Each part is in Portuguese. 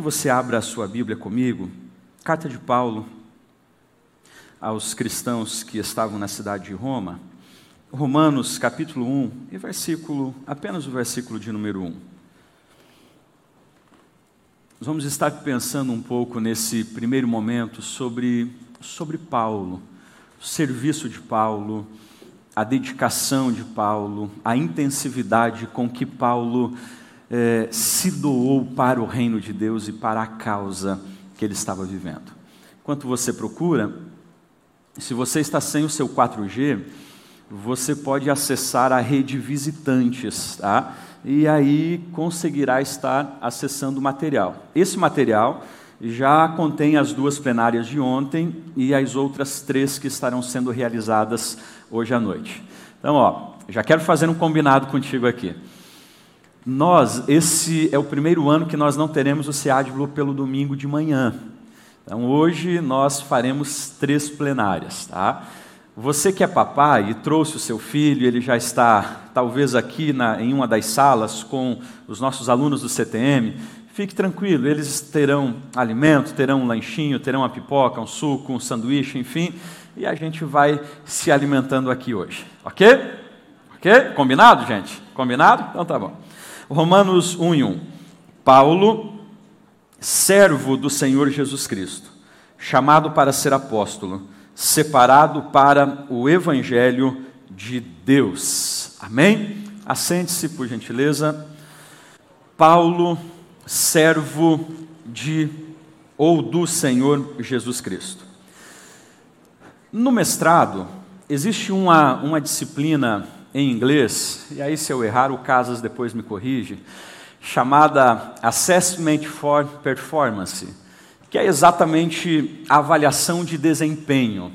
Que você abra a sua Bíblia comigo, carta de Paulo aos cristãos que estavam na cidade de Roma, Romanos capítulo 1 e versículo, apenas o versículo de número 1. Nós vamos estar pensando um pouco nesse primeiro momento sobre, sobre Paulo, o serviço de Paulo, a dedicação de Paulo, a intensividade com que Paulo eh, se doou para o reino de Deus e para a causa que ele estava vivendo. Enquanto você procura, se você está sem o seu 4G, você pode acessar a rede visitantes, tá? E aí conseguirá estar acessando o material. Esse material já contém as duas plenárias de ontem e as outras três que estarão sendo realizadas hoje à noite. Então, ó, já quero fazer um combinado contigo aqui. Nós, esse é o primeiro ano que nós não teremos o SEADBLU pelo domingo de manhã. Então, hoje nós faremos três plenárias, tá? Você que é papai e trouxe o seu filho, ele já está talvez aqui na, em uma das salas com os nossos alunos do CTM, fique tranquilo, eles terão alimento, terão um lanchinho, terão uma pipoca, um suco, um sanduíche, enfim, e a gente vai se alimentando aqui hoje, ok? Ok? Combinado, gente? Combinado? Então tá bom. Romanos 1 e 1. Paulo, servo do Senhor Jesus Cristo, chamado para ser apóstolo, separado para o evangelho de Deus. Amém? Assente-se, por gentileza. Paulo, servo de ou do Senhor Jesus Cristo. No mestrado, existe uma, uma disciplina em inglês, e aí se eu errar, o Casas depois me corrige, chamada Assessment for Performance, que é exatamente a avaliação de desempenho.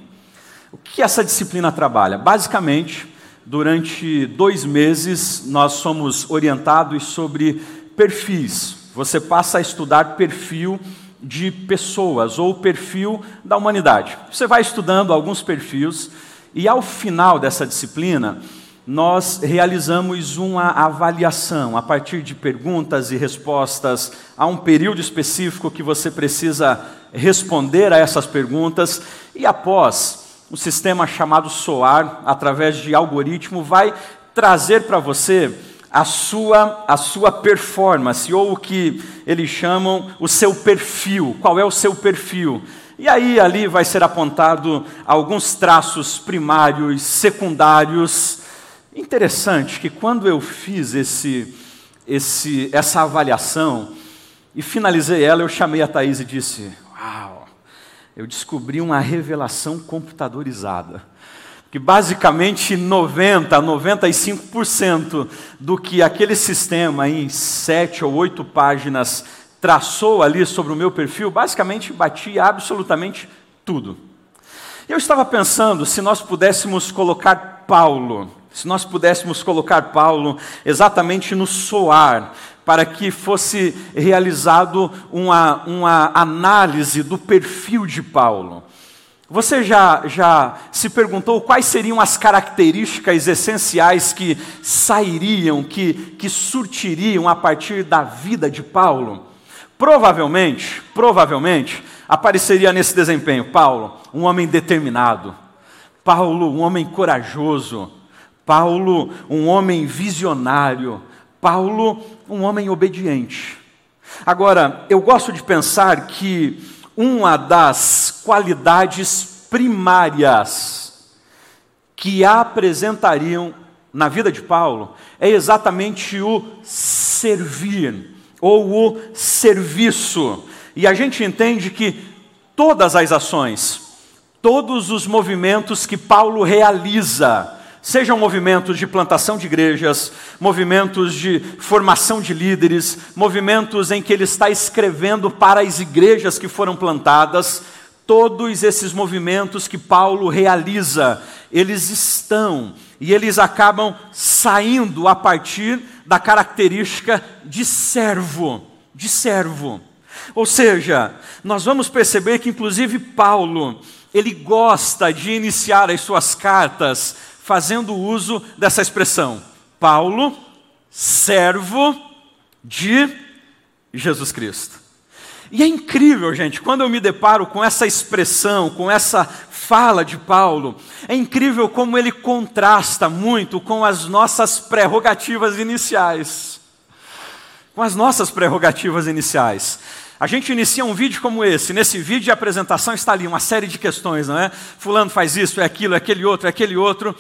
O que essa disciplina trabalha? Basicamente, durante dois meses, nós somos orientados sobre perfis. Você passa a estudar perfil de pessoas ou perfil da humanidade. Você vai estudando alguns perfis e ao final dessa disciplina, nós realizamos uma avaliação a partir de perguntas e respostas. Há um período específico que você precisa responder a essas perguntas, e após, o sistema chamado SOAR, através de algoritmo, vai trazer para você a sua, a sua performance, ou o que eles chamam o seu perfil. Qual é o seu perfil? E aí ali vai ser apontado alguns traços primários, secundários, Interessante que quando eu fiz esse, esse, essa avaliação e finalizei ela, eu chamei a Thaís e disse: Uau, eu descobri uma revelação computadorizada. Que basicamente 90, 95% do que aquele sistema em sete ou oito páginas traçou ali sobre o meu perfil, basicamente batia absolutamente tudo. Eu estava pensando se nós pudéssemos colocar Paulo se nós pudéssemos colocar Paulo exatamente no soar, para que fosse realizado uma, uma análise do perfil de Paulo. Você já, já se perguntou quais seriam as características essenciais que sairiam, que, que surtiriam a partir da vida de Paulo? Provavelmente, provavelmente, apareceria nesse desempenho: Paulo, um homem determinado, Paulo, um homem corajoso, Paulo, um homem visionário, Paulo, um homem obediente. Agora, eu gosto de pensar que uma das qualidades primárias que apresentariam na vida de Paulo é exatamente o servir ou o serviço. E a gente entende que todas as ações, todos os movimentos que Paulo realiza, Sejam movimentos de plantação de igrejas, movimentos de formação de líderes, movimentos em que ele está escrevendo para as igrejas que foram plantadas, todos esses movimentos que Paulo realiza, eles estão e eles acabam saindo a partir da característica de servo, de servo. Ou seja, nós vamos perceber que inclusive Paulo, ele gosta de iniciar as suas cartas fazendo uso dessa expressão. Paulo, servo de Jesus Cristo. e é incrível, gente, quando eu me deparo com essa expressão, com essa fala de Paulo, é incrível como ele contrasta muito com as nossas prerrogativas iniciais. Com as nossas prerrogativas iniciais. A gente inicia um vídeo como esse. Nesse vídeo de apresentação está ali uma série de questões, não é? Fulano faz isso, é aquilo, é aquele outro, é aquele outro.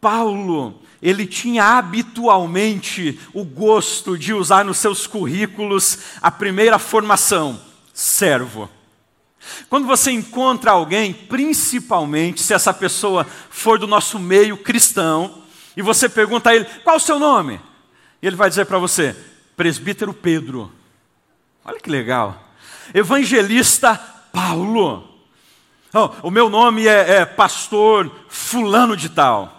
Paulo, ele tinha habitualmente o gosto de usar nos seus currículos a primeira formação, servo. Quando você encontra alguém, principalmente se essa pessoa for do nosso meio cristão, e você pergunta a ele: qual o seu nome? E ele vai dizer para você: Presbítero Pedro. Olha que legal. Evangelista Paulo. Oh, o meu nome é, é Pastor Fulano de Tal.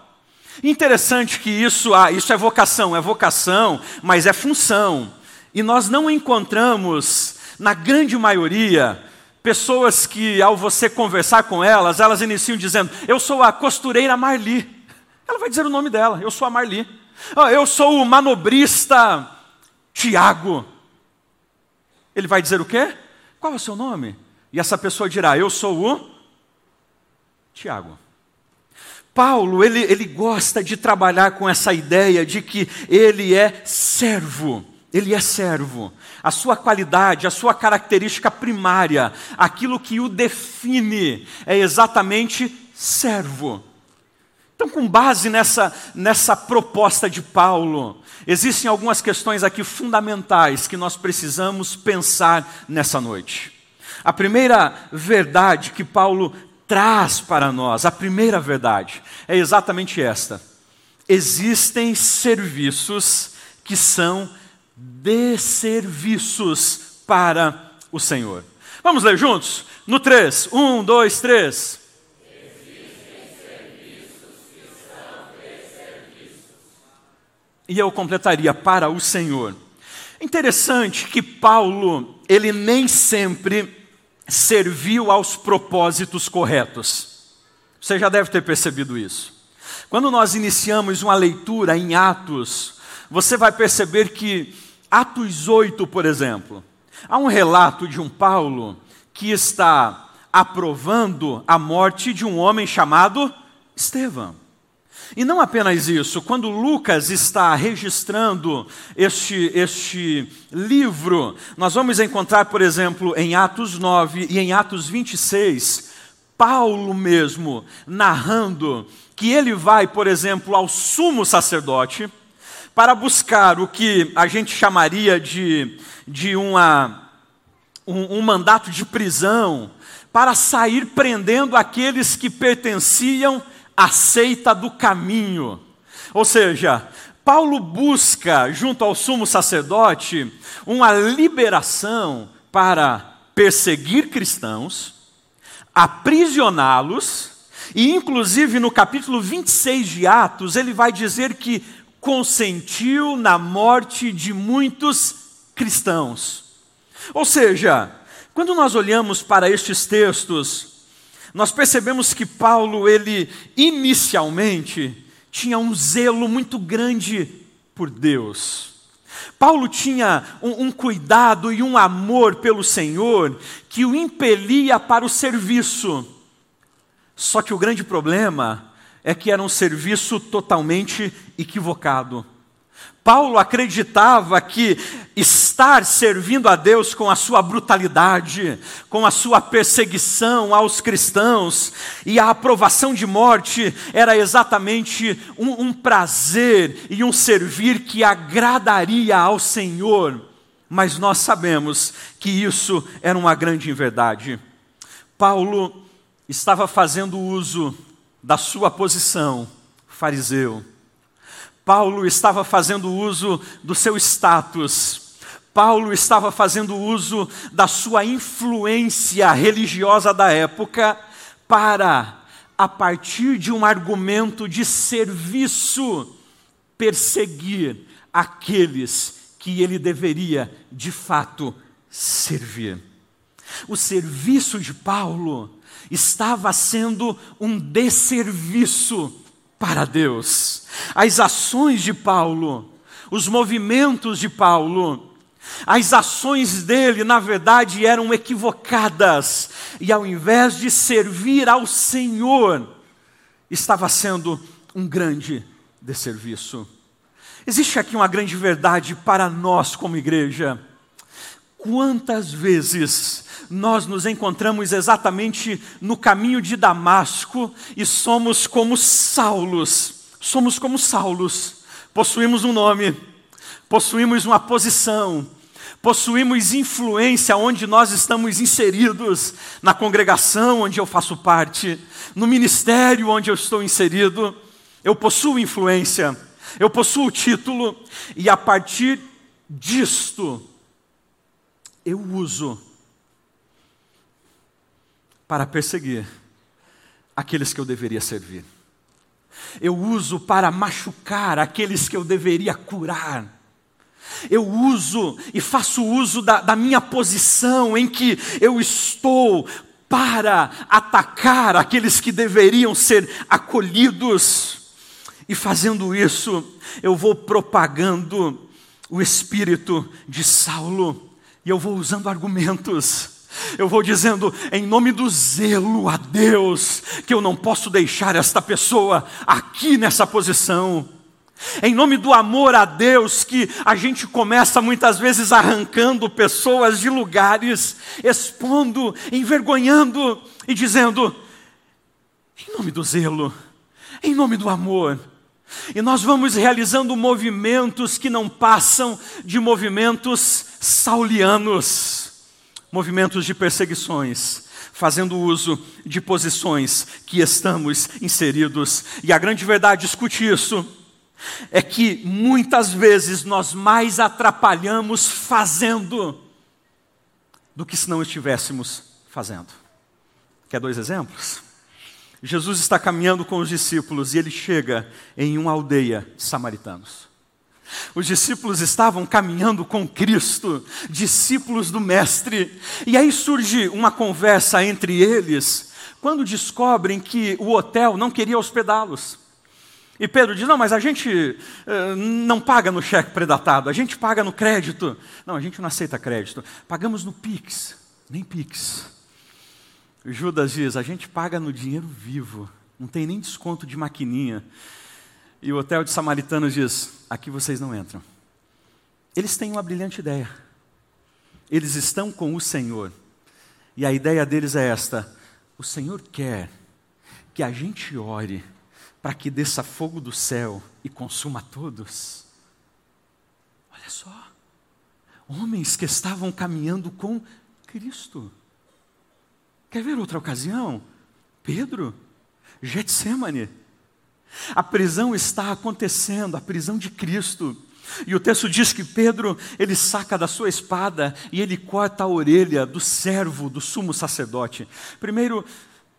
Interessante que isso, ah, isso é vocação, é vocação, mas é função. E nós não encontramos, na grande maioria, pessoas que, ao você conversar com elas, elas iniciam dizendo: Eu sou a costureira Marli. Ela vai dizer o nome dela: Eu sou a Marli. Oh, eu sou o manobrista Tiago. Ele vai dizer o quê? Qual é o seu nome? E essa pessoa dirá: Eu sou o Tiago. Paulo, ele, ele gosta de trabalhar com essa ideia de que ele é servo. Ele é servo. A sua qualidade, a sua característica primária, aquilo que o define, é exatamente servo. Então, com base nessa, nessa proposta de Paulo, existem algumas questões aqui fundamentais que nós precisamos pensar nessa noite. A primeira verdade que Paulo traz para nós, a primeira verdade, é exatamente esta: existem serviços que são desserviços para o Senhor. Vamos ler juntos? No 3, 1, 2, 3. E eu completaria para o Senhor. Interessante que Paulo, ele nem sempre serviu aos propósitos corretos. Você já deve ter percebido isso. Quando nós iniciamos uma leitura em Atos, você vai perceber que Atos 8, por exemplo, há um relato de um Paulo que está aprovando a morte de um homem chamado Estevão. E não apenas isso, quando Lucas está registrando este, este livro, nós vamos encontrar, por exemplo, em Atos 9 e em Atos 26, Paulo mesmo narrando que ele vai, por exemplo, ao sumo sacerdote para buscar o que a gente chamaria de, de uma, um, um mandato de prisão, para sair prendendo aqueles que pertenciam a seita do caminho. Ou seja, Paulo busca, junto ao sumo sacerdote, uma liberação para perseguir cristãos, aprisioná-los, e inclusive no capítulo 26 de Atos, ele vai dizer que consentiu na morte de muitos cristãos. Ou seja, quando nós olhamos para estes textos, nós percebemos que Paulo, ele inicialmente tinha um zelo muito grande por Deus. Paulo tinha um, um, cuidado e um amor pelo Senhor que o impelia para o serviço. Só que o grande problema é que era um serviço totalmente equivocado. Paulo acreditava que estar servindo a Deus com a sua brutalidade, com a sua perseguição aos cristãos e a aprovação de morte era exatamente um, um prazer e um servir que agradaria ao Senhor. Mas nós sabemos que isso era uma grande inverdade. Paulo estava fazendo uso da sua posição fariseu Paulo estava fazendo uso do seu status, Paulo estava fazendo uso da sua influência religiosa da época para, a partir de um argumento de serviço, perseguir aqueles que ele deveria de fato servir. O serviço de Paulo estava sendo um desserviço para Deus. As ações de Paulo, os movimentos de Paulo, As ações dele, na verdade, eram equivocadas, e ao invés de servir ao Senhor, estava sendo um grande desserviço. Existe aqui uma grande verdade para nós como igreja. Quantas vezes nós nos encontramos exatamente no caminho de Damasco e somos como Saulos, somos como Saulos, possuímos um nome, possuímos uma posição, possuímos influência onde nós estamos inseridos, na congregação onde eu faço parte, no ministério onde eu estou inserido, eu possuo influência, eu possuo título, e a partir disto, eu uso para perseguir aqueles que eu deveria servir. Eu uso para machucar aqueles que eu deveria curar. Eu uso e faço uso da, da minha posição em que eu estou para atacar aqueles que deveriam ser acolhidos. E fazendo isso, eu vou propagando o espírito de Saulo, e eu vou usando argumentos. Eu vou dizendo, em nome do zelo a Deus, que eu não posso deixar esta pessoa aqui nessa posição. Em nome do amor a Deus, que a gente começa muitas vezes arrancando pessoas de lugares, expondo, envergonhando e dizendo, em nome do zelo, em nome do amor. E nós vamos realizando movimentos que não passam de movimentos saulianos, movimentos de perseguições, fazendo uso de posições que estamos inseridos. E a grande verdade, escute isso é que muitas vezes nós mais atrapalhamos fazendo do que se não estivéssemos fazendo. Quer dois exemplos? Jesus está caminhando com os discípulos e ele chega em uma aldeia de samaritanos. Os discípulos estavam caminhando com Cristo, discípulos do Mestre, e aí surge uma conversa entre eles quando descobrem que o hotel não queria hospedá-los. E Pedro diz: Não, mas a gente uh, não paga no cheque predatado, a gente paga no crédito. Não, a gente não aceita crédito. Pagamos no Pix, nem Pix. Judas diz: A gente paga no dinheiro vivo, não tem nem desconto de maquininha. E o hotel de samaritanos diz: Aqui vocês não entram. Eles têm uma brilhante ideia. Eles estão com o Senhor. E a ideia deles é esta: O Senhor quer que a gente ore para que desça fogo do céu e consuma todos. Olha só, homens que estavam caminhando com Cristo. Quer ver outra ocasião? Pedro, Getsemane. A prisão está acontecendo, a prisão de Cristo. E o texto diz que Pedro, ele saca da sua espada e ele corta a orelha do servo do sumo sacerdote. Primeiro,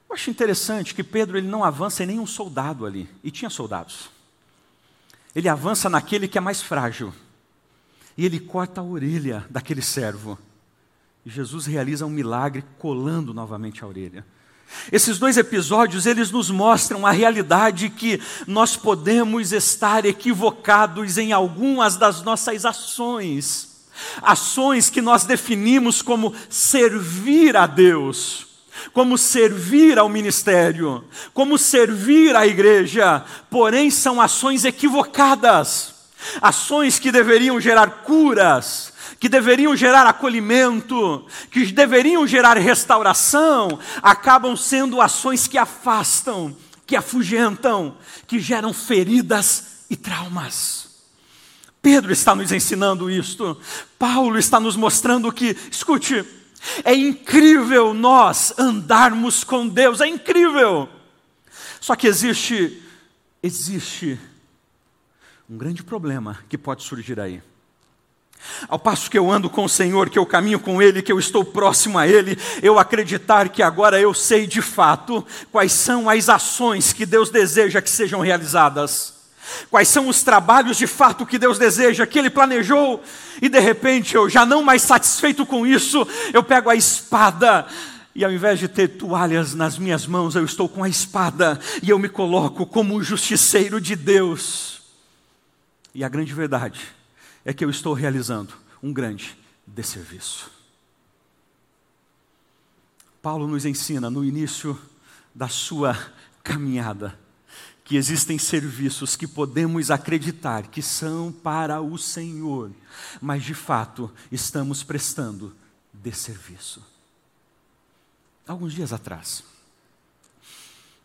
eu acho interessante que Pedro ele não avança em nenhum soldado ali, e tinha soldados. Ele avança naquele que é mais frágil, e ele corta a orelha daquele servo. E Jesus realiza um milagre colando novamente a orelha. Esses dois episódios, eles nos mostram a realidade que nós podemos estar equivocados em algumas das nossas ações. Ações que nós definimos como servir a Deus como servir ao ministério, como servir à igreja, porém são ações equivocadas, ações que deveriam gerar curas, que deveriam gerar acolhimento, que deveriam gerar restauração, acabam sendo ações que afastam, que afugentam, que geram feridas e traumas. Pedro está nos ensinando isto, Paulo está nos mostrando que, escute, é incrível nós andarmos com Deus, é incrível. Só que existe, existe um grande problema que pode surgir aí. Ao passo que eu ando com o Senhor, que eu caminho com Ele, que eu estou próximo a Ele, eu acreditar que agora eu sei de fato quais são as ações que Deus deseja que sejam realizadas. Quais são os trabalhos de fato que Deus deseja, que Ele planejou, e de repente eu, já não mais satisfeito com isso, eu pego a espada, e ao invés de ter toalhas nas minhas mãos, eu estou com a espada, e eu me coloco como o justiceiro de Deus. E a grande verdade é que eu estou realizando um grande desserviço. Paulo nos ensina no início da sua caminhada que existem serviços que podemos acreditar que são para o Senhor, mas de fato estamos prestando desserviço. Alguns dias atrás,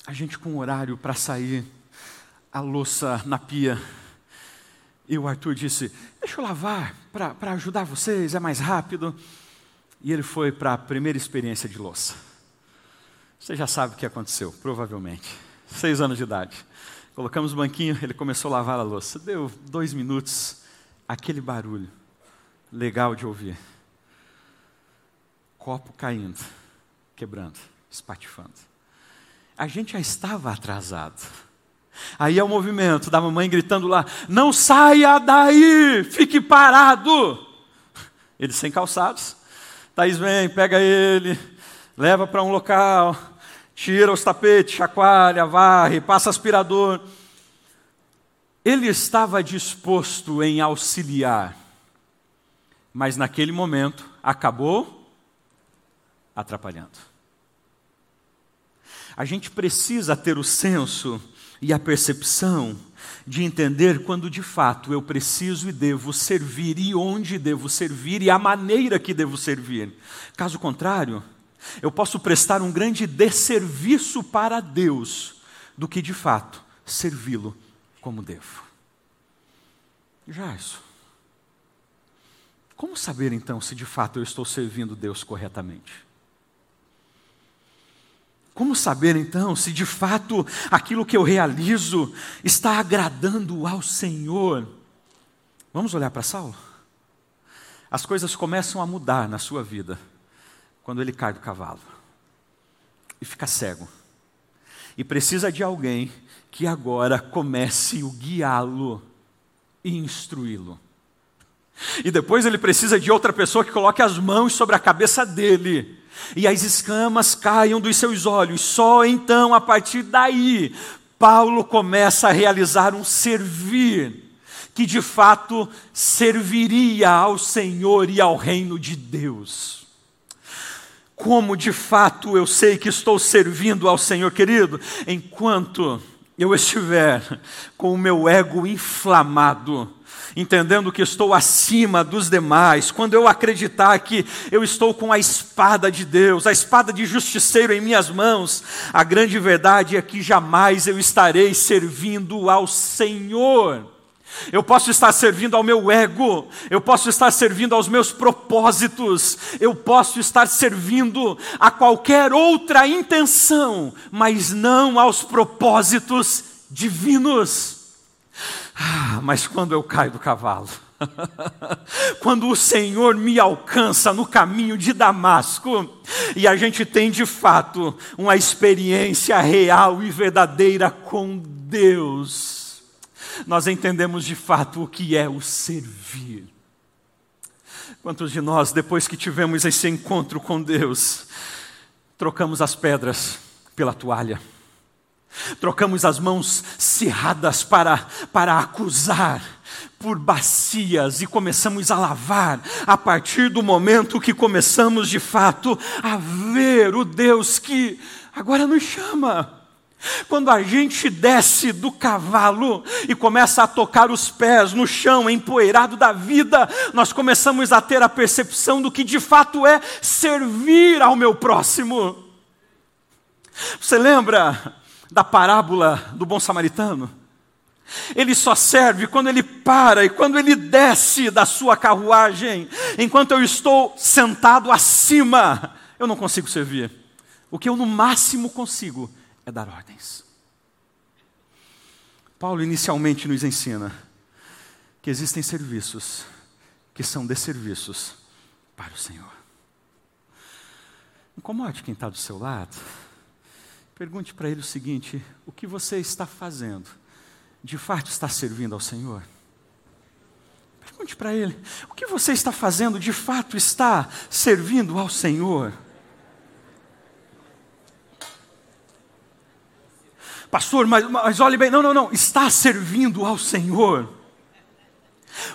a gente com horário para sair, a louça na pia, e o Arthur disse: Deixa eu lavar para ajudar vocês, é mais rápido. E ele foi para a primeira experiência de louça. Você já sabe o que aconteceu, provavelmente. Seis anos de idade. Colocamos o banquinho, ele começou a lavar a louça. Deu dois minutos, aquele barulho legal de ouvir. Copo caindo, quebrando, espatifando. A gente já estava atrasado. Aí é o movimento da mamãe gritando lá: Não saia daí, fique parado. Ele sem calçados. Thaís vem, pega ele, leva para um local, tira os tapetes, chacoalha, varre, passa aspirador. Ele estava disposto em auxiliar, mas naquele momento acabou atrapalhando. A gente precisa ter o senso e a percepção de entender quando de fato eu preciso e devo servir, e onde devo servir, e a maneira que devo servir. Caso contrário, eu posso prestar um grande desserviço para Deus do que de fato servi-lo como devo. Já isso. Como saber então se de fato eu estou servindo Deus corretamente? Como saber então se de fato aquilo que eu realizo está agradando ao Senhor? Vamos olhar para Saulo? As coisas começam a mudar na sua vida quando ele cai do cavalo e fica cego. E precisa de alguém que agora comece o guiá-lo e instruí-lo. E depois ele precisa de outra pessoa que coloque as mãos sobre a cabeça dele e as escamas caiam dos seus olhos. Só então, a partir daí, Paulo começa a realizar um servir que de fato serviria ao Senhor e ao reino de Deus como de fato eu sei que estou servindo ao Senhor, querido, enquanto eu estiver com o meu ego inflamado, entendendo que estou acima dos demais, quando eu acreditar que eu estou com a espada de Deus, a espada de justiceiro em minhas mãos, a grande verdade é que jamais eu estarei servindo ao Senhor. Eu posso estar servindo ao meu ego, eu posso estar servindo aos meus propósitos, eu posso estar servindo a qualquer outra intenção, mas não aos propósitos divinos. Ah, mas quando eu caio do cavalo, quando o Senhor me alcança no caminho de Damasco, e a gente tem de fato uma experiência real e verdadeira com Deus nós entendemos de fato o que é o servir. Quantos de nós, depois que tivemos esse encontro com Deus, trocamos as pedras pela toalha, trocamos as mãos cerradas para, para acusar, por bacias e começamos a lavar, a partir do momento que começamos de fato a ver o Deus que agora nos chama quando a gente desce do cavalo e começa a tocar os pés no chão empoeirado da vida, nós começamos a ter a percepção do que de fato é servir ao meu próximo. Você lembra da parábola do bom samaritano? Ele só serve quando ele para e quando ele desce da sua carruagem. Enquanto eu estou sentado acima, eu não consigo servir. O que eu no máximo consigo é dar ordens. Paulo inicialmente nos ensina que existem serviços que são desserviços para o Senhor. Incomode quem está do seu lado. Pergunte para ele o seguinte: o que você está fazendo? De fato está servindo ao Senhor? Pergunte para ele: o que você está fazendo de fato está servindo ao Senhor? Pastor, mas, mas olhe bem, não, não, não, está servindo ao Senhor.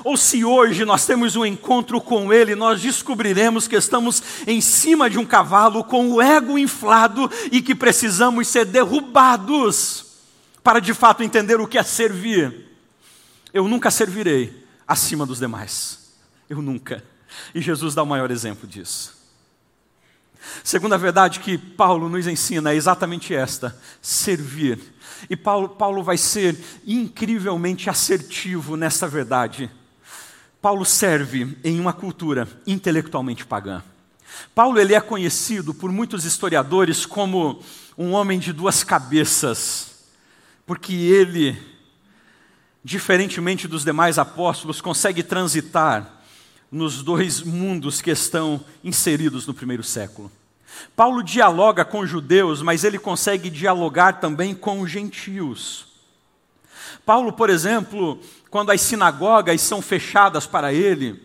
Ou se hoje nós temos um encontro com Ele, nós descobriremos que estamos em cima de um cavalo com o ego inflado e que precisamos ser derrubados para de fato entender o que é servir. Eu nunca servirei acima dos demais. Eu nunca. E Jesus dá o maior exemplo disso. Segunda verdade que Paulo nos ensina é exatamente esta: servir. E Paulo, Paulo vai ser incrivelmente assertivo nessa verdade. Paulo serve em uma cultura intelectualmente pagã. Paulo ele é conhecido por muitos historiadores como um homem de duas cabeças, porque ele, diferentemente dos demais apóstolos, consegue transitar nos dois mundos que estão inseridos no primeiro século. Paulo dialoga com judeus, mas ele consegue dialogar também com os gentios. Paulo, por exemplo, quando as sinagogas são fechadas para ele,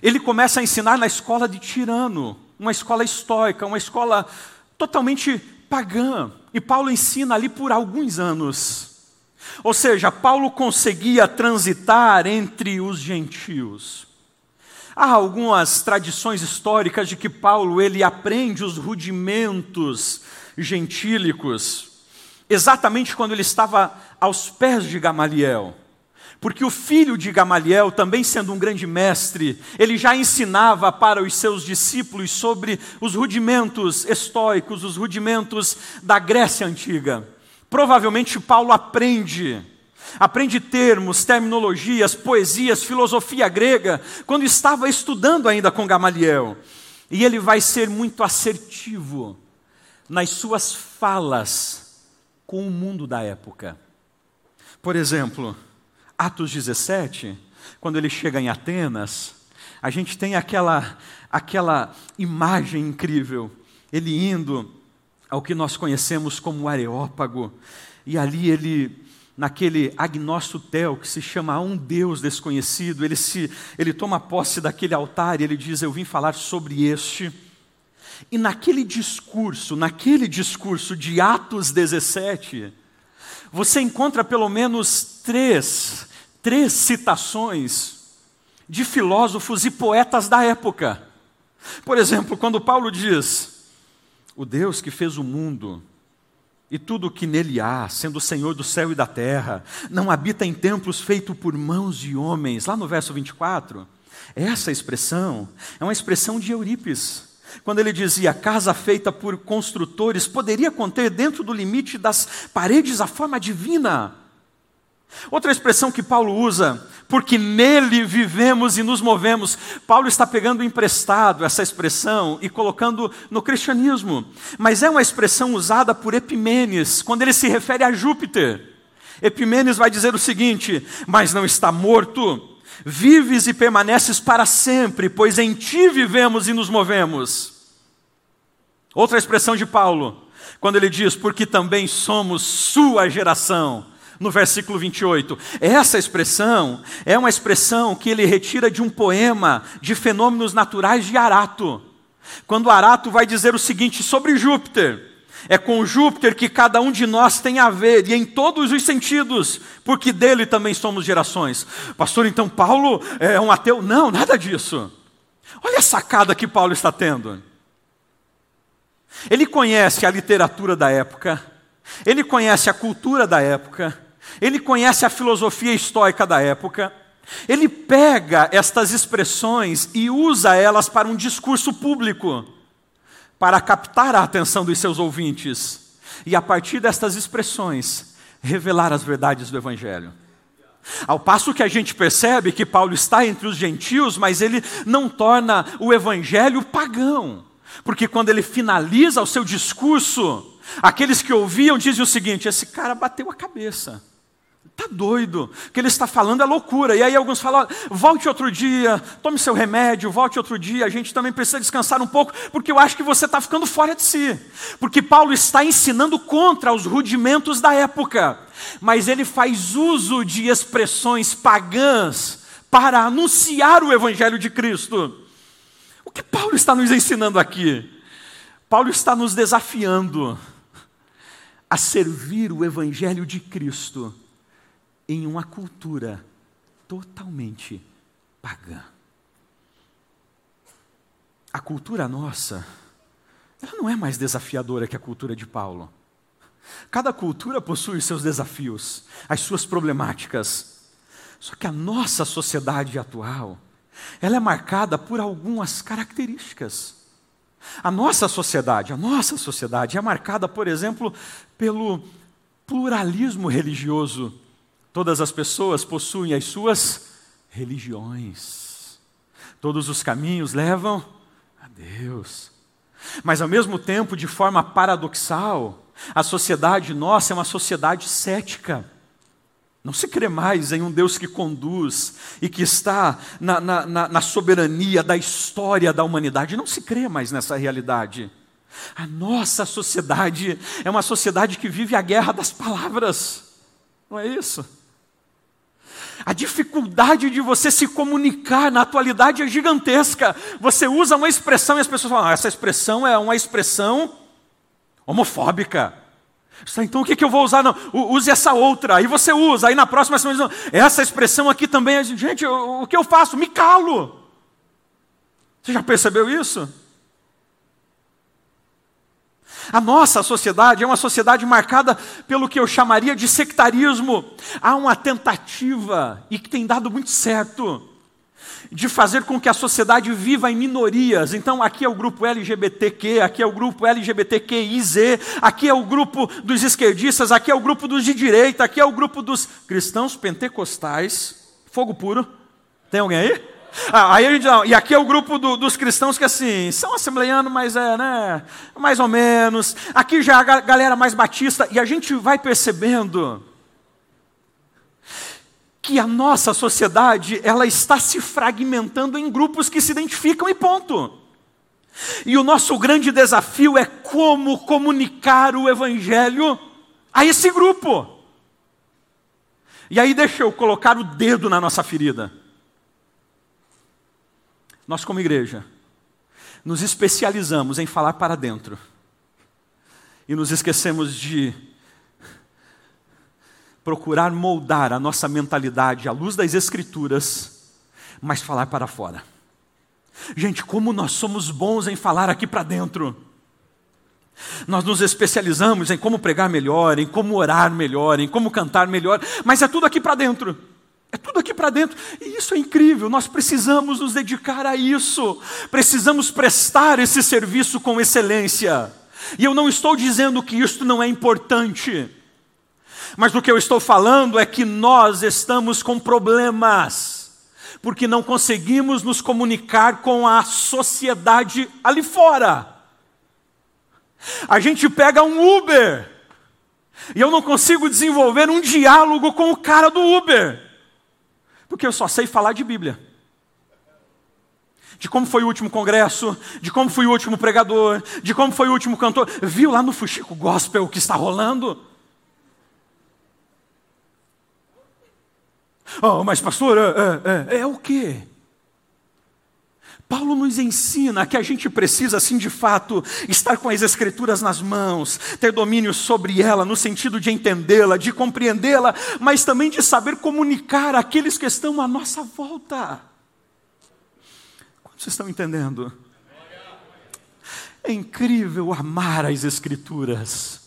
ele começa a ensinar na escola de Tirano, uma escola estoica, uma escola totalmente pagã. E Paulo ensina ali por alguns anos. Ou seja, Paulo conseguia transitar entre os gentios. Há algumas tradições históricas de que Paulo ele aprende os rudimentos gentílicos exatamente quando ele estava aos pés de Gamaliel. Porque o filho de Gamaliel, também sendo um grande mestre, ele já ensinava para os seus discípulos sobre os rudimentos estoicos, os rudimentos da Grécia antiga. Provavelmente Paulo aprende aprende termos, terminologias, poesias, filosofia grega, quando estava estudando ainda com Gamaliel. E ele vai ser muito assertivo nas suas falas com o mundo da época. Por exemplo, Atos 17, quando ele chega em Atenas, a gente tem aquela, aquela imagem incrível, ele indo ao que nós conhecemos como Areópago, e ali ele naquele tel que se chama um Deus desconhecido, ele, se, ele toma posse daquele altar e ele diz: Eu vim falar sobre este. E naquele discurso, naquele discurso de Atos 17, você encontra pelo menos três, três citações de filósofos e poetas da época. Por exemplo, quando Paulo diz: O Deus que fez o mundo e tudo o que nele há, sendo o Senhor do céu e da terra, não habita em templos feitos por mãos de homens. Lá no verso 24, essa expressão é uma expressão de Eurípides. Quando ele dizia casa feita por construtores, poderia conter dentro do limite das paredes a forma divina. Outra expressão que Paulo usa, porque nele vivemos e nos movemos. Paulo está pegando emprestado essa expressão e colocando no cristianismo, mas é uma expressão usada por Epimenes, quando ele se refere a Júpiter. Epimenes vai dizer o seguinte: Mas não está morto, vives e permaneces para sempre, pois em ti vivemos e nos movemos. Outra expressão de Paulo, quando ele diz: Porque também somos sua geração no versículo 28. Essa expressão é uma expressão que ele retira de um poema de fenômenos naturais de Arato. Quando Arato vai dizer o seguinte sobre Júpiter: é com Júpiter que cada um de nós tem a ver, e em todos os sentidos, porque dele também somos gerações. Pastor, então Paulo é um ateu? Não, nada disso. Olha a sacada que Paulo está tendo. Ele conhece a literatura da época, ele conhece a cultura da época, ele conhece a filosofia estoica da época, ele pega estas expressões e usa elas para um discurso público, para captar a atenção dos seus ouvintes, e a partir destas expressões, revelar as verdades do Evangelho. Ao passo que a gente percebe que Paulo está entre os gentios, mas ele não torna o Evangelho pagão, porque quando ele finaliza o seu discurso, aqueles que ouviam dizem o seguinte: esse cara bateu a cabeça. Está doido, o que ele está falando é loucura. E aí alguns falam: volte outro dia, tome seu remédio, volte outro dia. A gente também precisa descansar um pouco, porque eu acho que você está ficando fora de si. Porque Paulo está ensinando contra os rudimentos da época, mas ele faz uso de expressões pagãs para anunciar o Evangelho de Cristo. O que Paulo está nos ensinando aqui? Paulo está nos desafiando a servir o Evangelho de Cristo em uma cultura totalmente pagã. A cultura nossa, ela não é mais desafiadora que a cultura de Paulo. Cada cultura possui seus desafios, as suas problemáticas. Só que a nossa sociedade atual, ela é marcada por algumas características. A nossa sociedade, a nossa sociedade é marcada, por exemplo, pelo pluralismo religioso. Todas as pessoas possuem as suas religiões. Todos os caminhos levam a Deus. Mas ao mesmo tempo, de forma paradoxal, a sociedade nossa é uma sociedade cética. Não se crê mais em um Deus que conduz e que está na, na, na, na soberania da história da humanidade. Não se crê mais nessa realidade. A nossa sociedade é uma sociedade que vive a guerra das palavras. Não é isso? A dificuldade de você se comunicar na atualidade é gigantesca. Você usa uma expressão e as pessoas falam: ah, essa expressão é uma expressão homofóbica. Então o que, que eu vou usar? Não, use essa outra. Aí você usa. Aí na próxima você diz, essa expressão aqui também é. Gente, o que eu faço? Me calo. Você já percebeu isso? A nossa sociedade é uma sociedade marcada pelo que eu chamaria de sectarismo. Há uma tentativa, e que tem dado muito certo, de fazer com que a sociedade viva em minorias. Então, aqui é o grupo LGBTQ, aqui é o grupo LGBTQIZ, aqui é o grupo dos esquerdistas, aqui é o grupo dos de direita, aqui é o grupo dos cristãos pentecostais. Fogo puro. Tem alguém aí? Ah, aí a gente, e aqui é o grupo do, dos cristãos que assim, são assembleianos, mas é, né, mais ou menos. Aqui já é a galera mais batista, e a gente vai percebendo que a nossa sociedade, ela está se fragmentando em grupos que se identificam e ponto. E o nosso grande desafio é como comunicar o evangelho a esse grupo. E aí deixa eu colocar o dedo na nossa ferida. Nós, como igreja, nos especializamos em falar para dentro e nos esquecemos de procurar moldar a nossa mentalidade à luz das Escrituras, mas falar para fora. Gente, como nós somos bons em falar aqui para dentro. Nós nos especializamos em como pregar melhor, em como orar melhor, em como cantar melhor, mas é tudo aqui para dentro. É tudo aqui para dentro. E isso é incrível. Nós precisamos nos dedicar a isso. Precisamos prestar esse serviço com excelência. E eu não estou dizendo que isto não é importante. Mas o que eu estou falando é que nós estamos com problemas. Porque não conseguimos nos comunicar com a sociedade ali fora. A gente pega um Uber. E eu não consigo desenvolver um diálogo com o cara do Uber. Porque eu só sei falar de Bíblia. De como foi o último congresso, de como foi o último pregador, de como foi o último cantor. Viu lá no Fuxico Gospel o que está rolando? Oh, mas pastor, é, é, é, é o quê? Paulo nos ensina que a gente precisa, assim, de fato, estar com as Escrituras nas mãos, ter domínio sobre ela, no sentido de entendê-la, de compreendê-la, mas também de saber comunicar àqueles que estão à nossa volta. Vocês estão entendendo? É incrível amar as Escrituras.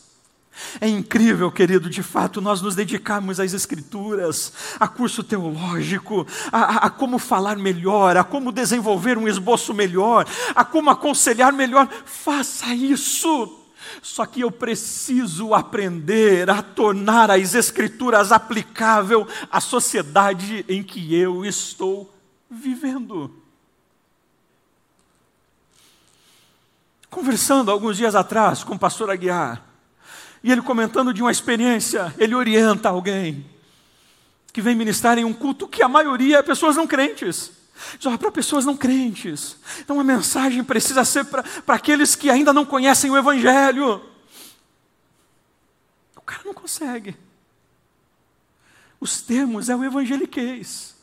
É incrível, querido, de fato, nós nos dedicamos às Escrituras, a curso teológico, a, a, como falar melhor, a como desenvolver um esboço melhor, a como aconselhar melhor. Faça isso. Só que eu preciso aprender a tornar as Escrituras aplicável à sociedade em que eu estou vivendo. Conversando alguns dias atrás com o pastor Aguiar, e ele comentando de uma experiência, ele orienta alguém que vem ministrar em um culto que a maioria é pessoas não crentes. Diz, para pessoas não crentes. Então a mensagem precisa ser para aqueles que ainda não conhecem o Evangelho. O cara não consegue. Os termos é o evangeliquez.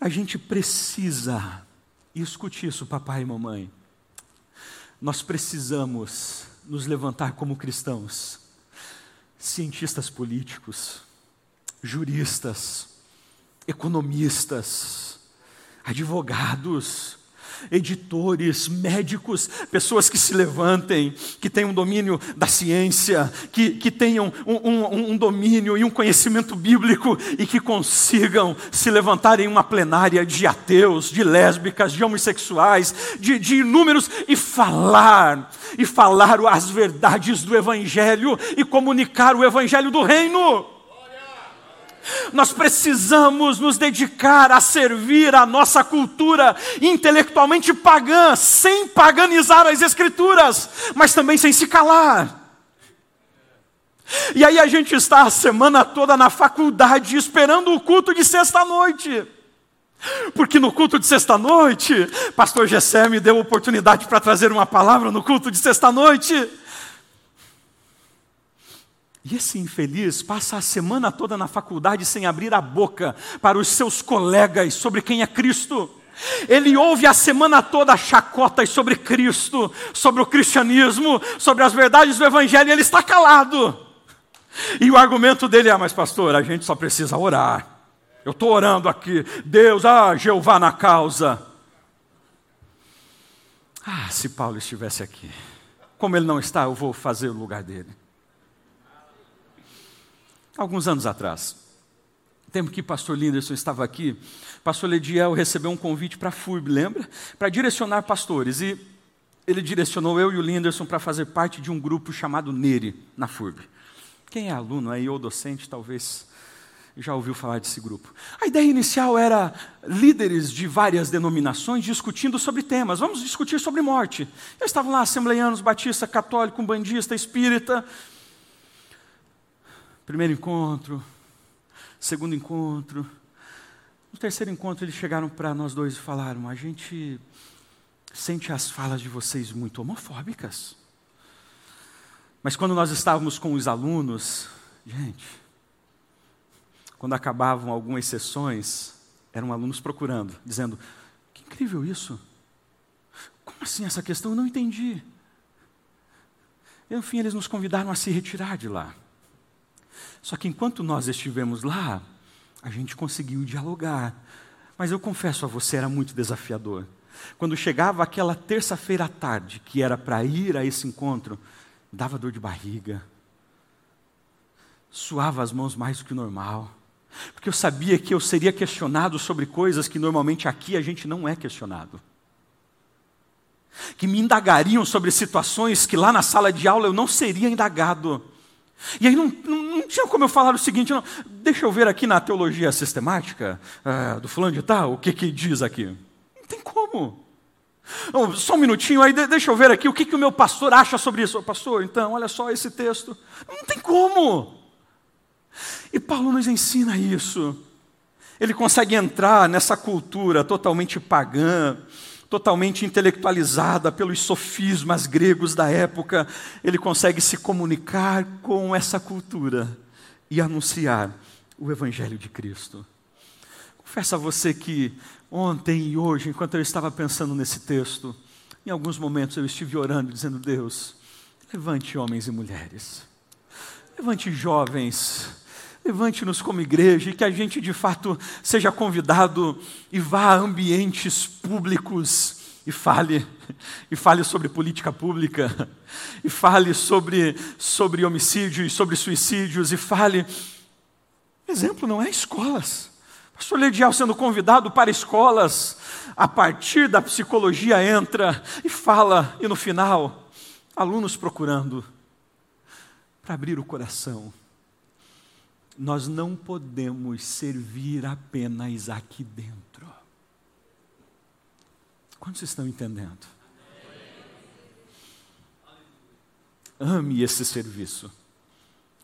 A gente precisa, e escute isso, papai e mamãe. Nós precisamos nos levantar como cristãos, cientistas políticos, juristas, economistas, advogados, editores, médicos, pessoas que se levantem, que tenham domínio da ciência, que, que tenham um, um, um, domínio e um conhecimento bíblico e que consigam se levantar em uma plenária de ateus, de lésbicas, de homossexuais, de, de inúmeros e falar, e falar as verdades do Evangelho e comunicar o Evangelho do Reino. Nós precisamos nos dedicar a servir a nossa cultura intelectualmente pagã, sem paganizar as Escrituras, mas também sem se calar. E aí a gente está a semana toda na faculdade esperando o culto de sexta-noite. Porque no culto de sexta-noite, pastor Gessé me deu oportunidade para trazer uma palavra no culto de sexta-noite. E esse infeliz passa a semana toda na faculdade sem abrir a boca para os seus colegas sobre quem é Cristo. Ele ouve a semana toda chacotas sobre Cristo, sobre o cristianismo, sobre as verdades do Evangelho, e ele está calado. E o argumento dele é: Mas, pastor, a gente só precisa orar. Eu estou orando aqui, Deus, ah, Jeová na causa. Ah, se Paulo estivesse aqui. Como ele não está, eu vou fazer o lugar dele alguns anos atrás. Tempo que pastor Linderson estava aqui, pastor Lediel recebeu um convite para a FURB, lembra? Para direcionar pastores. E ele direcionou eu e o Linderson para fazer parte de um grupo chamado NERE, na FURB. Quem é aluno aí ou docente, talvez já ouviu falar desse grupo. A ideia inicial era líderes de várias denominações discutindo sobre temas. Vamos discutir sobre morte. Eles estavam lá, assembleianos, batista, católico, bandista, espírita. Primeiro encontro, segundo encontro. No terceiro encontro, eles chegaram para nós dois e falaram: A gente sente as falas de vocês muito homofóbicas. Mas quando nós estávamos com os alunos, gente, quando acabavam algumas sessões, eram alunos procurando, dizendo: Que incrível isso! Como assim essa questão? Eu não entendi. Enfim, eles nos convidaram a se retirar de lá. Só que enquanto nós estivemos lá, a gente conseguiu dialogar. Mas eu confesso a você, era muito desafiador. Quando chegava aquela terça-feira à tarde, que era para ir a esse encontro, dava dor de barriga, suava as mãos mais do que o normal, porque eu sabia que eu seria questionado sobre coisas que normalmente aqui a gente não é questionado. Que me indagariam sobre situações que lá na sala de aula eu não seria indagado. E aí não, não, não, tinha como eu falar o seguinte, não, deixa eu ver aqui na teologia sistemática é, do fulano de tal, o que que diz aqui. Não tem como. Só um minutinho, aí deixa eu ver aqui o que, que o meu pastor acha sobre isso. Pastor, então, olha só esse texto. Não tem como. E Paulo nos ensina isso. Ele consegue entrar nessa cultura totalmente pagã, totalmente intelectualizada pelos sofismas gregos da época, ele consegue se comunicar com essa cultura e anunciar o Evangelho de Cristo. Confesso a você que ontem e hoje, enquanto eu estava pensando nesse texto, em alguns momentos eu estive orando, dizendo: Deus, levante homens e mulheres, levante jovens, Levante-nos como igreja e que a gente de fato seja convidado e vá a ambientes públicos e fale, e fale sobre política pública, e fale sobre, sobre homicídios, sobre suicídios, e fale. Exemplo não é escolas. Pastor Ledial sendo convidado para escolas, a partir da psicologia entra e fala, e no final, alunos procurando para abrir o coração nós não podemos servir apenas aqui dentro. Quantos estão entendendo? Ame esse serviço.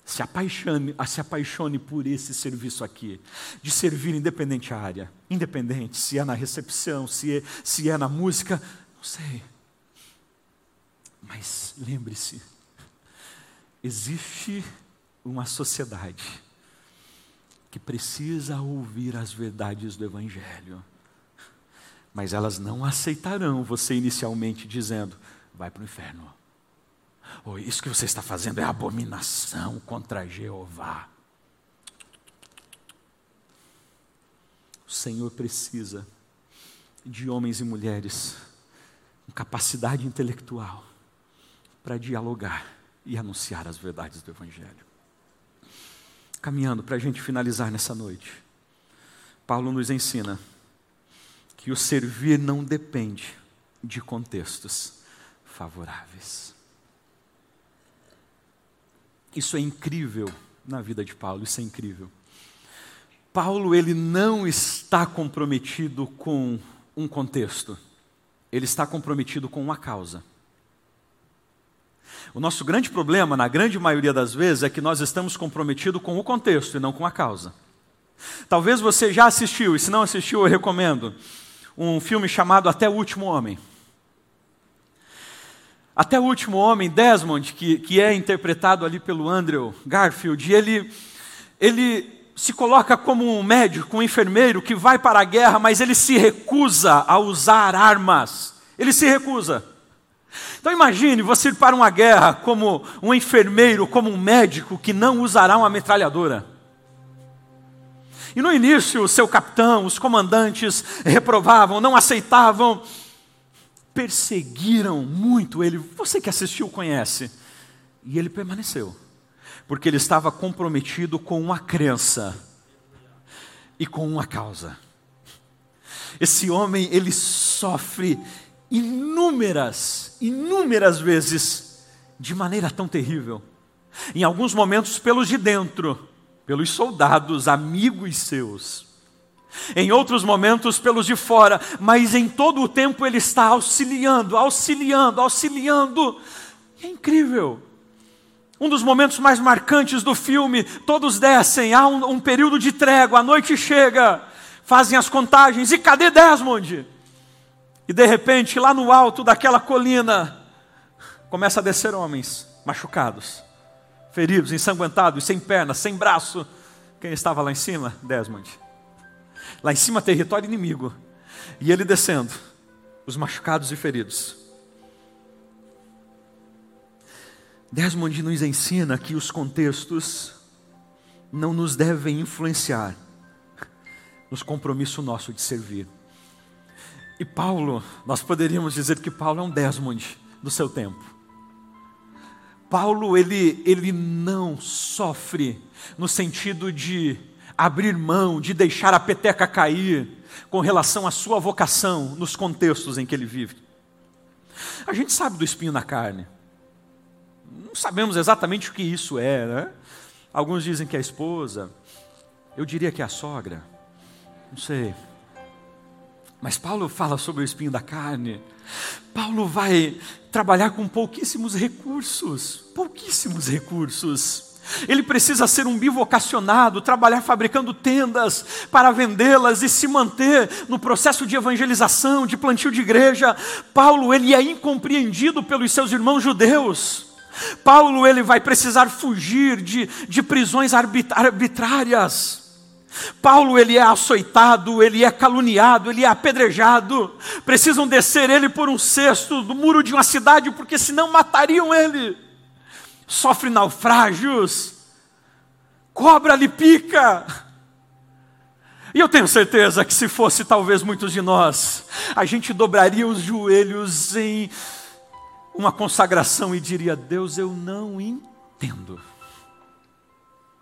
Se apaixone, se apaixone por esse serviço aqui, de servir independente a área, independente se é na recepção, se é, se é na música, não sei. Mas lembre-se, existe uma sociedade que precisa ouvir as verdades do Evangelho. Mas elas não aceitarão você inicialmente dizendo: vai para o inferno. Ou isso que você está fazendo é abominação contra Jeová. Senhor precisa de homens e mulheres com capacidade intelectual para dialogar e anunciar as verdades do Evangelho. Caminhando para a gente finalizar nessa noite, Paulo nos ensina que o servir não depende de contextos favoráveis. Isso é incrível na vida de Paulo, isso é incrível. Paulo ele não está comprometido com um contexto, ele está comprometido com uma causa. O nosso grande problema, na grande maioria das vezes, é que nós estamos comprometidos com o contexto e não com a causa. Talvez você já assistiu, e se não assistiu, eu recomendo, um filme chamado Até o Último Homem. Até o Último Homem, Desmond, que, que é interpretado ali pelo Andrew Garfield, ele, ele se coloca como um médico, um enfermeiro que vai para a guerra, mas ele se recusa a usar armas. Ele se recusa. Então imagine você ir para uma guerra como um enfermeiro, como um médico que não usará uma metralhadora. E no início, o seu capitão, os comandantes reprovavam, não aceitavam, perseguiram muito ele. Você que assistiu conhece. E ele permaneceu porque ele estava comprometido com uma crença e com uma causa. Esse homem, ele sofre inúmeras, inúmeras vezes, de maneira tão terrível. Em alguns momentos, pelos de dentro, pelos soldados, amigos seus. Em outros momentos, pelos de fora, mas em todo o tempo ele está auxiliando, auxiliando, auxiliando. É incrível. Um dos momentos mais marcantes do filme, todos descem, há um, um período de trégua, a noite chega, fazem as contagens, e cadê Desmond? E de repente, lá no alto daquela colina, começa a descer homens machucados, feridos, ensanguentados, sem pernas, sem braço. Quem estava lá em cima? Desmond. Lá em cima, território inimigo. E ele descendo, os machucados e feridos. Desmond nos ensina que os contextos não nos devem influenciar nos compromisso nosso de servir. E Paulo, nós poderíamos dizer que Paulo é um Desmond do seu tempo. Paulo, ele, ele não sofre no sentido de abrir mão, de deixar a peteca cair com relação à sua vocação nos contextos em que ele vive. A gente sabe do espinho na carne. Não sabemos exatamente o que isso é, né? Alguns dizem que é a esposa, eu diria que é a sogra, não sei. Mas Paulo fala sobre o espinho da carne. Paulo vai trabalhar com pouquíssimos recursos, pouquíssimos recursos. Ele precisa ser um bivocacionado, trabalhar fabricando tendas para vendê-las e se manter no processo de evangelização, de plantio de igreja. Paulo, ele é incompreendido pelos seus irmãos judeus. Paulo ele vai precisar fugir de, de prisões arbitrárias. Paulo ele é açoitado, ele é caluniado, ele é apedrejado. Precisam descer ele por um cesto do muro de uma cidade, porque senão matariam ele. Sofre naufrágios, cobra lhe pica. E eu tenho certeza que se fosse talvez muitos de nós, a gente dobraria os joelhos em uma consagração e diria: Deus, eu não entendo.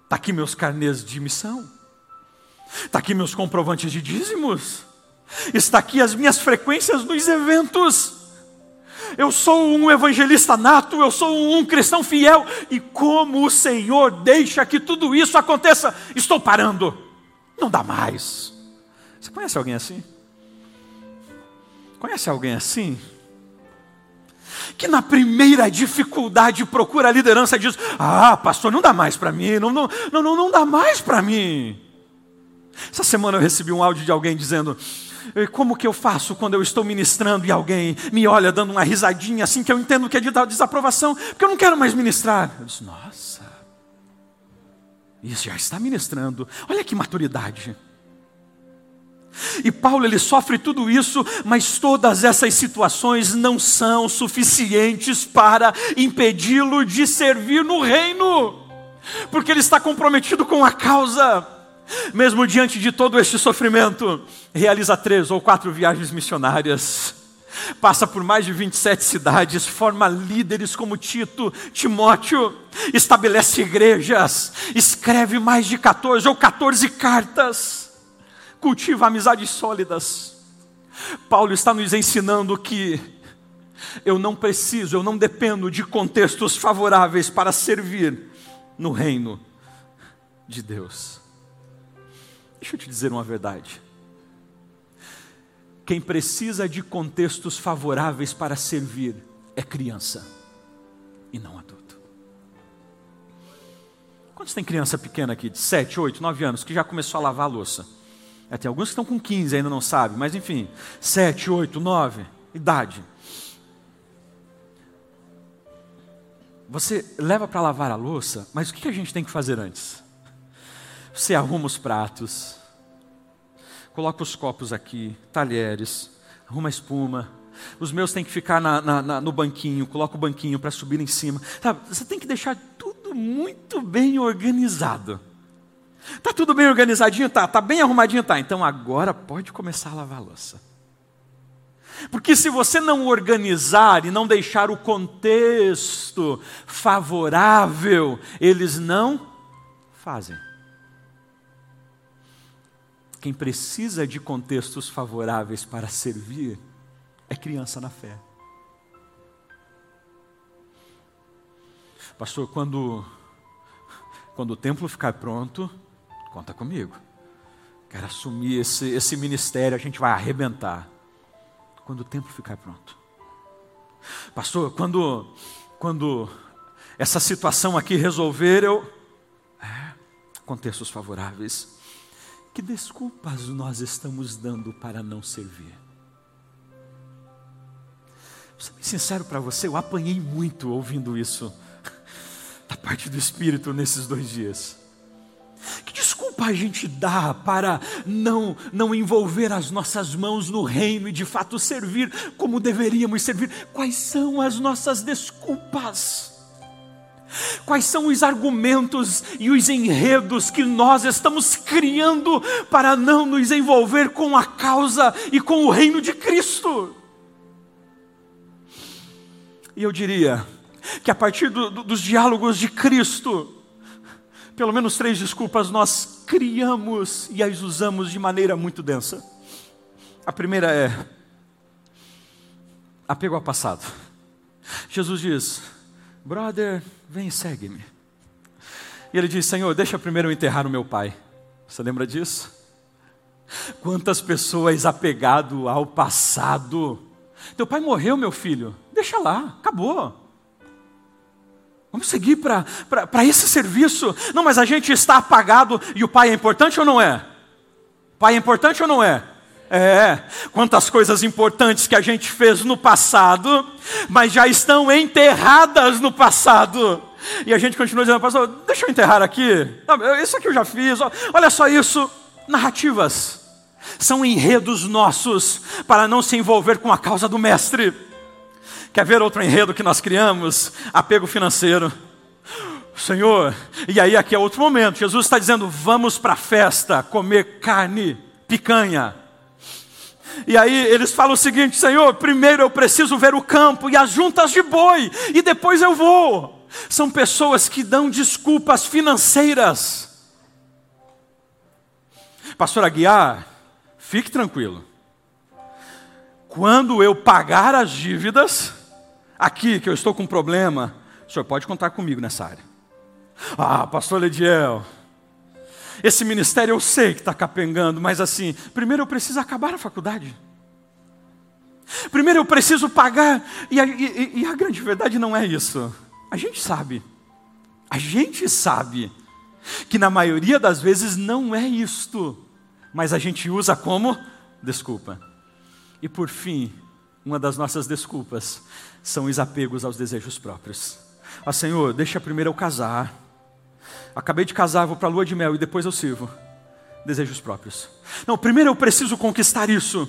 Está aqui meus carnês de missão, está aqui meus comprovantes de dízimos, está aqui as minhas frequências nos eventos. Eu sou um evangelista nato, eu sou um cristão fiel, e como o Senhor deixa que tudo isso aconteça, estou parando, não dá mais. Você conhece alguém assim? Conhece alguém assim? que na primeira dificuldade procura a liderança e diz: Ah, pastor, não dá mais para mim, não, não, não, não dá mais para mim. Essa semana eu recebi um áudio de alguém dizendo: Como que eu faço quando eu estou ministrando e alguém me olha dando uma risadinha assim que eu entendo que é de desaprovação, porque eu não quero mais ministrar? Eu disse: Nossa, isso já está ministrando, olha que maturidade. E Paulo ele sofre tudo isso, mas todas essas situações não são suficientes para impedi-lo de servir no reino, porque ele está comprometido com a causa. Mesmo diante de todo este sofrimento, realiza três ou quatro viagens missionárias, passa por mais de 27 cidades, forma líderes como Tito, Timóteo, estabelece igrejas, escreve mais de 14 ou 14 cartas, cultiva amizades sólidas. Paulo está nos ensinando que eu não preciso, eu não dependo de contextos favoráveis para servir no reino de Deus. Deixa eu te dizer uma verdade. Quem precisa de contextos favoráveis para servir é criança e não adulto. Quantos tem criança pequena aqui, de 7, 8, 9 anos, que já começou a lavar a louça? É, tem alguns que estão com 15 ainda não sabem, mas enfim, 7, 8, 9, idade. Você leva para lavar a louça, mas o que a gente tem que fazer antes? Você arruma os pratos, coloca os copos aqui, talheres, arruma a espuma. Os meus têm que ficar na, na, na, no banquinho, coloca o banquinho para subir em cima. Tá, você tem que deixar tudo muito bem organizado. Tá tudo bem organizadinho? Tá. Tá bem arrumadinho? Tá. Então agora pode começar a lavar a louça. Porque se você não organizar e não deixar o contexto favorável, eles não fazem. Quem precisa de contextos favoráveis para servir é criança na fé. Pastor, quando, quando o templo ficar pronto, conta comigo. Quero assumir esse, esse ministério, a gente vai arrebentar quando o templo ficar pronto. Pastor, quando, quando essa situação aqui resolver, eu. É, contextos favoráveis. Que desculpas nós estamos dando para não servir? Vou ser sincero para você, eu apanhei muito ouvindo isso da parte do Espírito nesses dois dias. Que desculpa a gente dá para não, não envolver as nossas mãos no reino e de fato servir como deveríamos servir? Quais são as nossas desculpas? Quais são os argumentos e os enredos que nós estamos criando para não nos envolver com a causa e com o reino de Cristo? E eu diria que a partir do, do, dos diálogos de Cristo, pelo menos três desculpas nós criamos e as usamos de maneira muito densa. A primeira é apego ao passado. Jesus diz: Brother, vem segue-me. E ele diz: Senhor, deixa primeiro eu enterrar o meu pai. Você lembra disso? Quantas pessoas apegado ao passado. Teu pai morreu, meu filho. Deixa lá, acabou. Vamos seguir para esse serviço. Não, mas a gente está apagado e o pai é importante ou não é? O pai é importante ou não é? É, quantas coisas importantes que a gente fez no passado, mas já estão enterradas no passado. E a gente continua dizendo, pastor, deixa eu enterrar aqui. Isso aqui eu já fiz. Olha só isso. Narrativas. São enredos nossos para não se envolver com a causa do mestre. Quer ver outro enredo que nós criamos? Apego financeiro. Senhor, e aí aqui é outro momento. Jesus está dizendo: vamos para a festa comer carne, picanha. E aí eles falam o seguinte: Senhor, primeiro eu preciso ver o campo e as juntas de boi, e depois eu vou. São pessoas que dão desculpas financeiras. Pastor Aguiar, fique tranquilo. Quando eu pagar as dívidas, aqui que eu estou com problema, o senhor pode contar comigo nessa área. Ah, pastor Lediel, esse ministério eu sei que está capengando, mas assim, primeiro eu preciso acabar a faculdade. Primeiro eu preciso pagar, e a, e, e a grande verdade não é isso. A gente sabe, a gente sabe que na maioria das vezes não é isto, mas a gente usa como desculpa. E por fim, uma das nossas desculpas são os apegos aos desejos próprios. Ah, Senhor, deixa primeiro eu casar. Acabei de casar, vou para a lua de mel e depois eu sirvo. Desejos próprios. Não, primeiro eu preciso conquistar isso.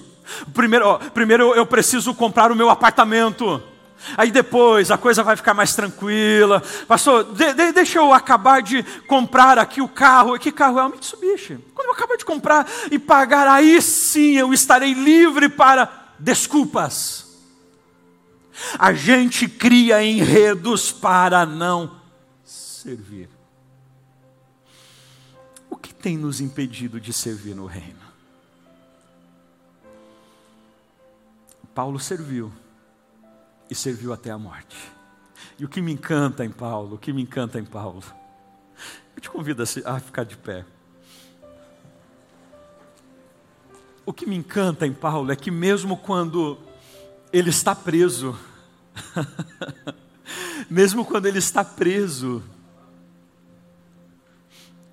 Primeiro, ó, primeiro eu preciso comprar o meu apartamento. Aí depois a coisa vai ficar mais tranquila. Pastor, de, de, deixa eu acabar de comprar aqui o carro. Que carro é? O Mitsubishi. Quando eu acabar de comprar e pagar, aí sim eu estarei livre para desculpas. A gente cria enredos para não servir. Tem nos impedido de servir no reino? Paulo serviu e serviu até a morte. E o que me encanta em Paulo, o que me encanta em Paulo, eu te convido a ficar de pé. O que me encanta em Paulo é que, mesmo quando ele está preso, mesmo quando ele está preso,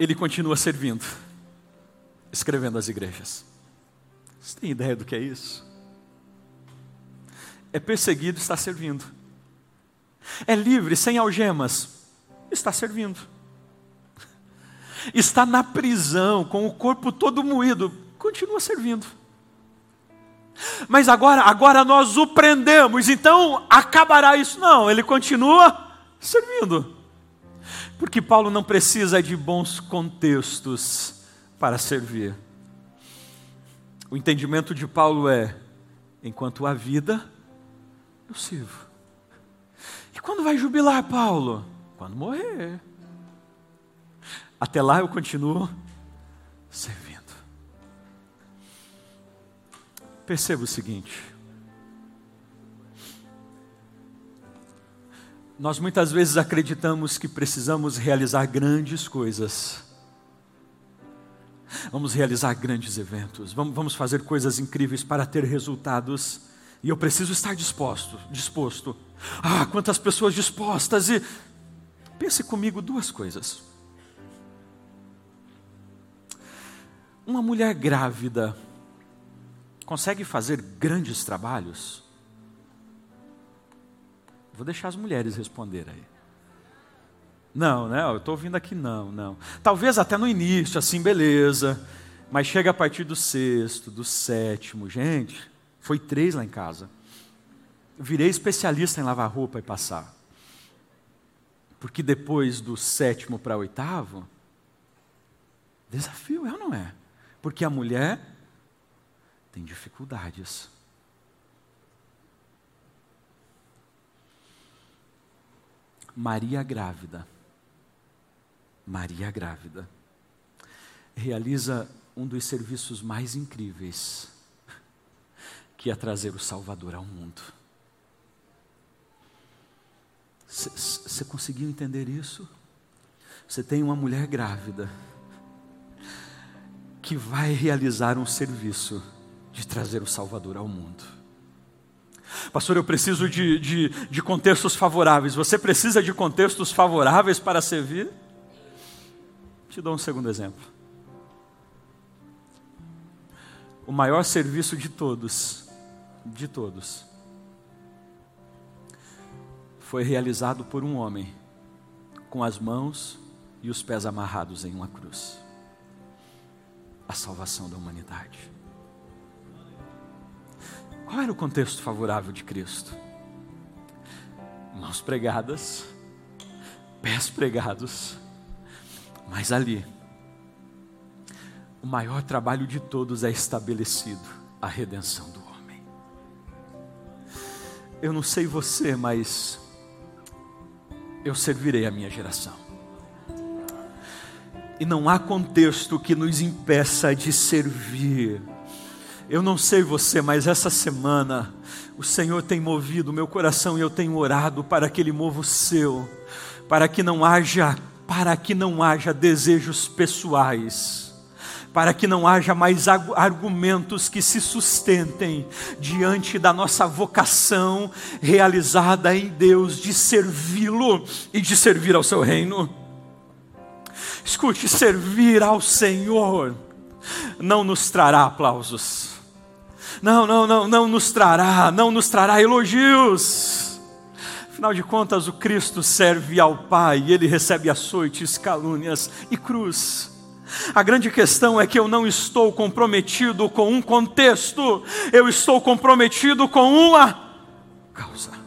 ele continua servindo, escrevendo as igrejas. Você tem ideia do que é isso? É perseguido, está servindo. É livre, sem algemas, está servindo. Está na prisão, com o corpo todo moído, continua servindo. Mas agora, agora nós o prendemos, então acabará isso? Não, ele continua servindo. Porque Paulo não precisa de bons contextos para servir. O entendimento de Paulo é: enquanto há vida, eu sirvo. E quando vai jubilar, Paulo? Quando morrer. Até lá eu continuo servindo. Perceba o seguinte: nós muitas vezes acreditamos que precisamos realizar grandes coisas. Vamos realizar grandes eventos, vamos, fazer coisas incríveis para ter resultados e eu preciso estar disposto, disposto. Ah, quantas pessoas dispostas e pense comigo duas coisas. Uma mulher grávida consegue fazer grandes trabalhos? Vou deixar as mulheres responder aí. Não, né? Eu estou ouvindo aqui não, não. Talvez até no início, assim, beleza. Mas chega a partir do sexto, do sétimo, gente. Foi três lá em casa. virei especialista em lavar roupa e passar. Porque depois do sétimo para oitavo, desafio é ou não é? Porque a mulher tem dificuldades. Maria grávida. Maria grávida. Realiza um dos serviços mais incríveis que ia trazer o Salvador ao mundo. Você conseguiu entender isso? Você tem uma mulher grávida que vai realizar um serviço de trazer o Salvador ao mundo. Pastor, eu preciso de, de, de contextos favoráveis. Você precisa de contextos favoráveis para servir? Te dou um segundo exemplo. O maior serviço de todos de todos foi realizado por um homem com as mãos e os pés amarrados em uma cruz a salvação da humanidade. Qual era o contexto favorável de Cristo? Mãos pregadas, pés pregados, mas ali, o maior trabalho de todos é estabelecido a redenção do eu não sei você, mas eu servirei a minha geração. E não há contexto que nos impeça de servir. Eu não sei você, mas essa semana o Senhor tem movido o meu coração e eu tenho orado para que Ele mova o seu, para que não haja, para que não haja desejos pessoais para que não haja mais argumentos que se sustentem diante da nossa vocação realizada em Deus de servi-lo e de servir ao seu reino. Escute, servir ao Senhor não nos trará aplausos. Não, não, não, não nos trará, não nos trará elogios. Afinal de contas, o Cristo serve ao Pai ele recebe açoites, calúnias e cruz. A grande questão é que eu não estou comprometido com um contexto, eu estou comprometido com uma causa.